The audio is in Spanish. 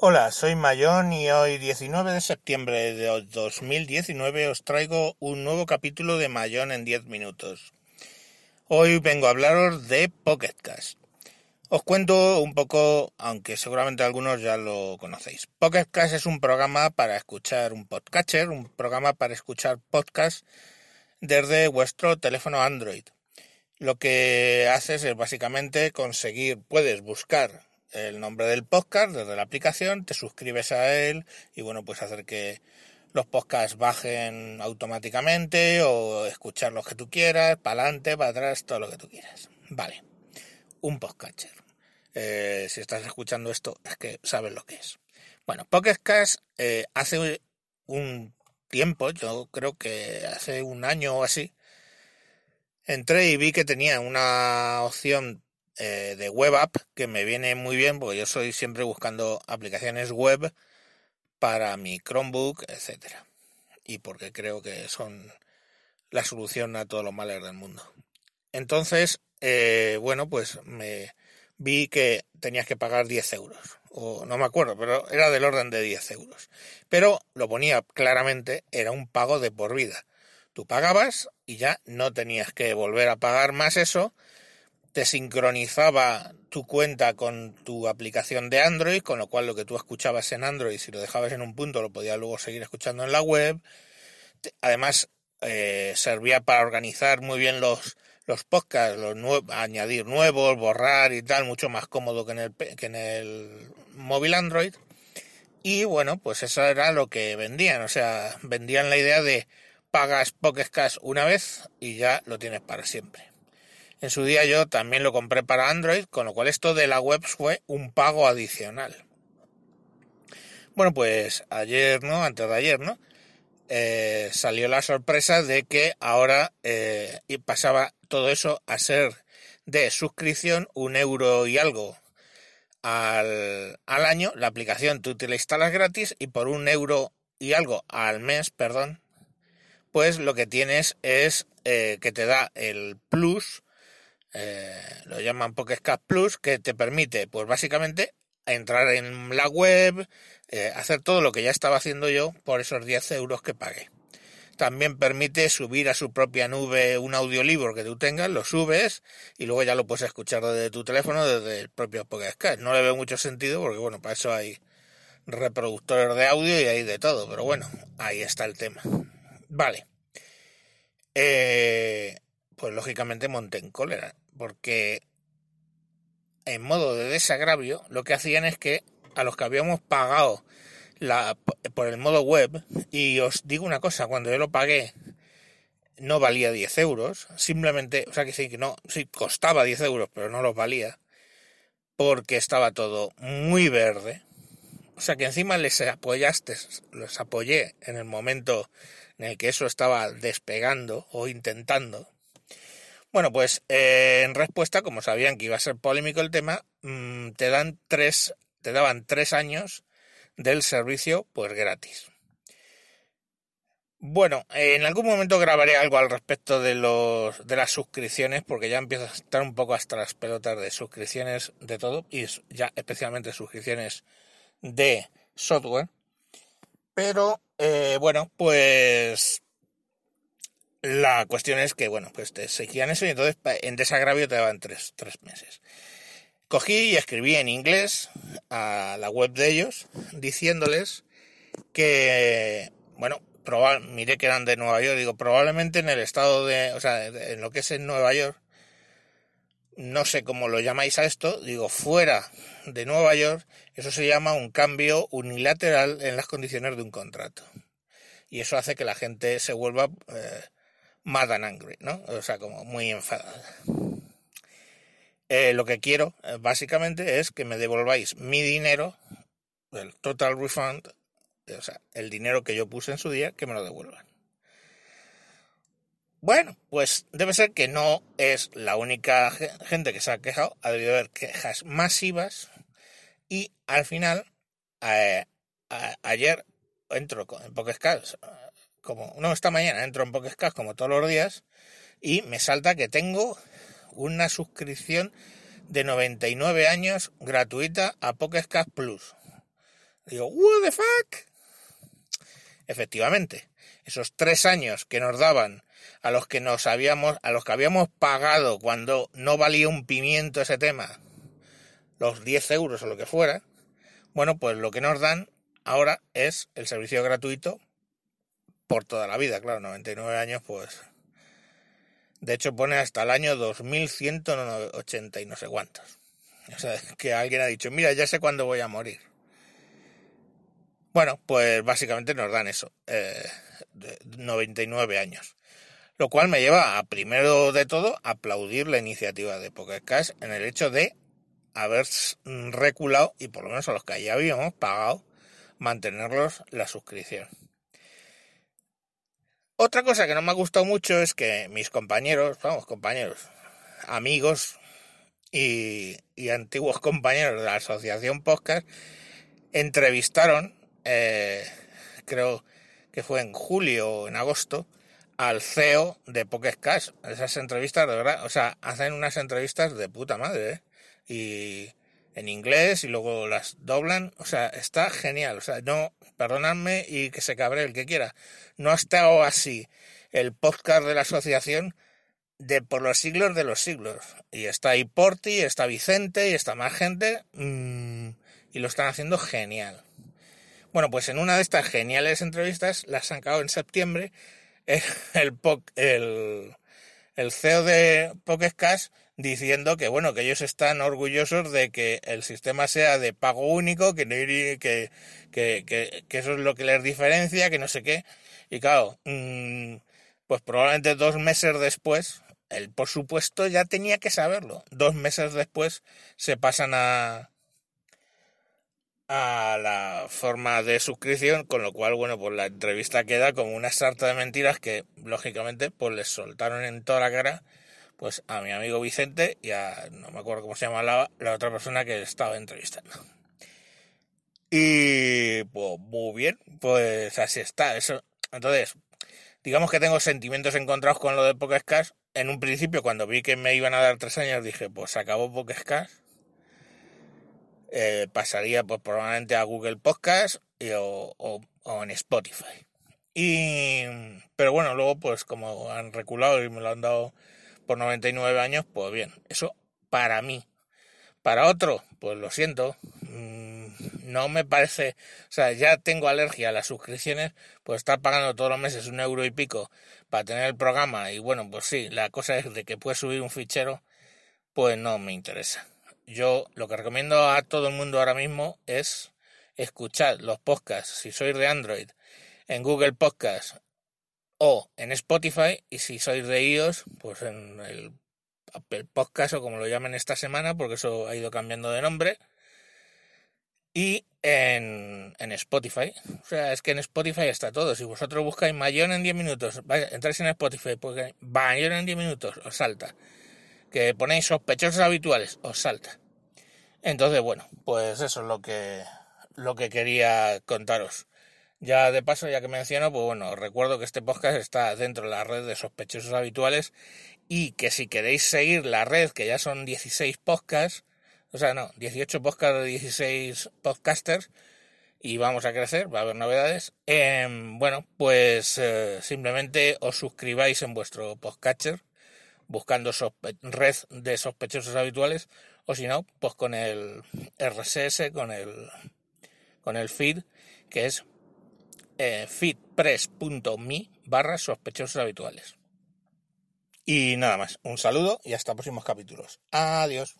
Hola, soy Mayón y hoy 19 de septiembre de 2019 os traigo un nuevo capítulo de Mayón en 10 minutos. Hoy vengo a hablaros de Pocket Cast. Os cuento un poco, aunque seguramente algunos ya lo conocéis. Pocket Cast es un programa para escuchar un podcatcher, un programa para escuchar podcast desde vuestro teléfono Android. Lo que haces es básicamente conseguir, puedes buscar el nombre del podcast desde la aplicación, te suscribes a él y bueno, pues hacer que los podcasts bajen automáticamente o escuchar lo que tú quieras, para adelante, para atrás, todo lo que tú quieras. Vale, un podcatcher. Eh, si estás escuchando esto, es que sabes lo que es. Bueno, Podcast eh, hace un tiempo, yo creo que hace un año o así, entré y vi que tenía una opción eh, de web app que me viene muy bien porque yo soy siempre buscando aplicaciones web para mi Chromebook, etcétera. Y porque creo que son la solución a todos los males del mundo. Entonces, eh, bueno, pues me vi que tenías que pagar 10 euros. O no me acuerdo, pero era del orden de 10 euros. Pero lo ponía claramente, era un pago de por vida. Tú pagabas y ya no tenías que volver a pagar más eso te sincronizaba tu cuenta con tu aplicación de Android, con lo cual lo que tú escuchabas en Android, si lo dejabas en un punto, lo podías luego seguir escuchando en la web. Además, eh, servía para organizar muy bien los, los podcasts, los añadir nuevos, borrar y tal, mucho más cómodo que en el, que en el móvil Android. Y bueno, pues eso era lo que vendían, o sea, vendían la idea de pagas Pocket una vez y ya lo tienes para siempre. En su día yo también lo compré para Android, con lo cual esto de la web fue un pago adicional. Bueno, pues ayer, ¿no? Antes de ayer, ¿no? Eh, salió la sorpresa de que ahora eh, pasaba todo eso a ser de suscripción, un euro y algo al, al año. La aplicación tú te la instalas gratis y por un euro y algo al mes, perdón, pues lo que tienes es eh, que te da el plus eh, lo llaman Pocket Plus, que te permite, pues básicamente, entrar en la web, eh, hacer todo lo que ya estaba haciendo yo por esos 10 euros que pagué. También permite subir a su propia nube un audiolibro que tú tengas, lo subes y luego ya lo puedes escuchar desde tu teléfono, desde el propio Pocket No le veo mucho sentido porque, bueno, para eso hay reproductores de audio y hay de todo, pero bueno, ahí está el tema. Vale. Eh, pues lógicamente monté en cólera, porque en modo de desagravio lo que hacían es que a los que habíamos pagado la, por el modo web, y os digo una cosa, cuando yo lo pagué no valía 10 euros, simplemente, o sea que sí, que no, sí, costaba 10 euros, pero no los valía, porque estaba todo muy verde. O sea que encima les apoyaste, los apoyé en el momento en el que eso estaba despegando o intentando. Bueno, pues eh, en respuesta, como sabían que iba a ser polémico el tema, mm, te dan tres, te daban tres años del servicio, pues gratis. Bueno, en algún momento grabaré algo al respecto de los de las suscripciones, porque ya empiezo a estar un poco hasta las pelotas de suscripciones de todo, y ya especialmente suscripciones de software. Pero eh, bueno, pues la cuestión es que, bueno, pues te seguían eso y entonces en desagravio te daban tres, tres meses. Cogí y escribí en inglés a la web de ellos diciéndoles que, bueno, probable, miré que eran de Nueva York, digo, probablemente en el estado de, o sea, en lo que es en Nueva York, no sé cómo lo llamáis a esto, digo, fuera de Nueva York, eso se llama un cambio unilateral en las condiciones de un contrato. Y eso hace que la gente se vuelva eh, mad and angry, ¿no? O sea, como muy enfadada. Eh, lo que quiero, eh, básicamente, es que me devolváis mi dinero, el total refund, o sea, el dinero que yo puse en su día, que me lo devuelvan. Bueno, pues debe ser que no es la única gente que se ha quejado, ha debido haber quejas masivas y al final, eh, ayer entro en casos como, no, esta mañana entro en Pokescast como todos los días y me salta que tengo una suscripción de 99 años gratuita a Pokescast Plus. Digo, ¿what the fuck? Efectivamente, esos tres años que nos daban a los que nos habíamos, a los que habíamos pagado cuando no valía un pimiento ese tema, los 10 euros o lo que fuera, bueno, pues lo que nos dan ahora es el servicio gratuito por toda la vida, claro, 99 años, pues. De hecho, pone hasta el año 2180 y no sé cuántos. O sea, que alguien ha dicho, mira, ya sé cuándo voy a morir. Bueno, pues básicamente nos dan eso, eh, 99 años. Lo cual me lleva a, primero de todo, aplaudir la iniciativa de Pocket en el hecho de haber reculado, y por lo menos a los que ya habíamos pagado, mantenerlos la suscripción. Otra cosa que no me ha gustado mucho es que mis compañeros, vamos, compañeros, amigos y, antiguos compañeros de la asociación podcast entrevistaron, eh, creo que fue en julio o en agosto, al CEO de Pocket Esas entrevistas, de verdad, o sea, hacen unas entrevistas de puta madre, ¿eh? Y en inglés y luego las doblan, o sea, está genial, o sea, no, perdonadme y que se cabre el que quiera, no ha estado así el podcast de la asociación de por los siglos de los siglos. Y está ahí Porti, está Vicente y está más gente mm, y lo están haciendo genial. Bueno, pues en una de estas geniales entrevistas, las han sacado en septiembre, el, el, el CEO de Pocket diciendo que bueno, que ellos están orgullosos de que el sistema sea de pago único, que, que, que, que eso es lo que les diferencia, que no sé qué. Y claro, mm, pues probablemente dos meses después, él por supuesto ya tenía que saberlo. Dos meses después se pasan a, a la forma de suscripción, con lo cual, bueno, pues la entrevista queda como una sarta de mentiras que, lógicamente, pues les soltaron en toda la cara, pues a mi amigo Vicente y a, no me acuerdo cómo se llama la, la otra persona que estaba entrevistando. Y, pues, muy bien, pues así está, eso entonces, digamos que tengo sentimientos encontrados con lo de Pokescast. En un principio, cuando vi que me iban a dar tres años, dije, pues se acabó Pokescast. Eh, pasaría pues probablemente a Google Podcast o, o, en Spotify. Y, pero bueno, luego pues como han reculado y me lo han dado por 99 años, pues bien, eso para mí. Para otro, pues lo siento, no me parece, o sea, ya tengo alergia a las suscripciones, pues estar pagando todos los meses un euro y pico para tener el programa y bueno, pues sí, la cosa es de que puedes subir un fichero, pues no me interesa. Yo lo que recomiendo a todo el mundo ahora mismo es escuchar los podcasts, si sois de Android, en Google Podcasts o en Spotify y si sois de iOS, pues en el, podcast o como lo llamen esta semana, porque eso ha ido cambiando de nombre y en, en, Spotify. O sea, es que en Spotify está todo. Si vosotros buscáis Mayón en 10 minutos, entráis en Spotify, porque Mayón en 10 minutos, os salta. Que ponéis sospechosos habituales, os salta. Entonces, bueno, pues eso es lo que, lo que quería contaros. Ya de paso, ya que menciono, pues bueno, recuerdo que este podcast está dentro de la red de sospechosos habituales y que si queréis seguir la red, que ya son 16 podcasts, o sea, no, 18 podcasts de 16 podcasters y vamos a crecer, va a haber novedades. Em, bueno, pues eh, simplemente os suscribáis en vuestro podcatcher buscando red de sospechosos habituales o si no, pues con el RSS, con el, con el feed que es eh, feedpress.me barra sospechosos habituales. Y nada más, un saludo y hasta próximos capítulos. Adiós.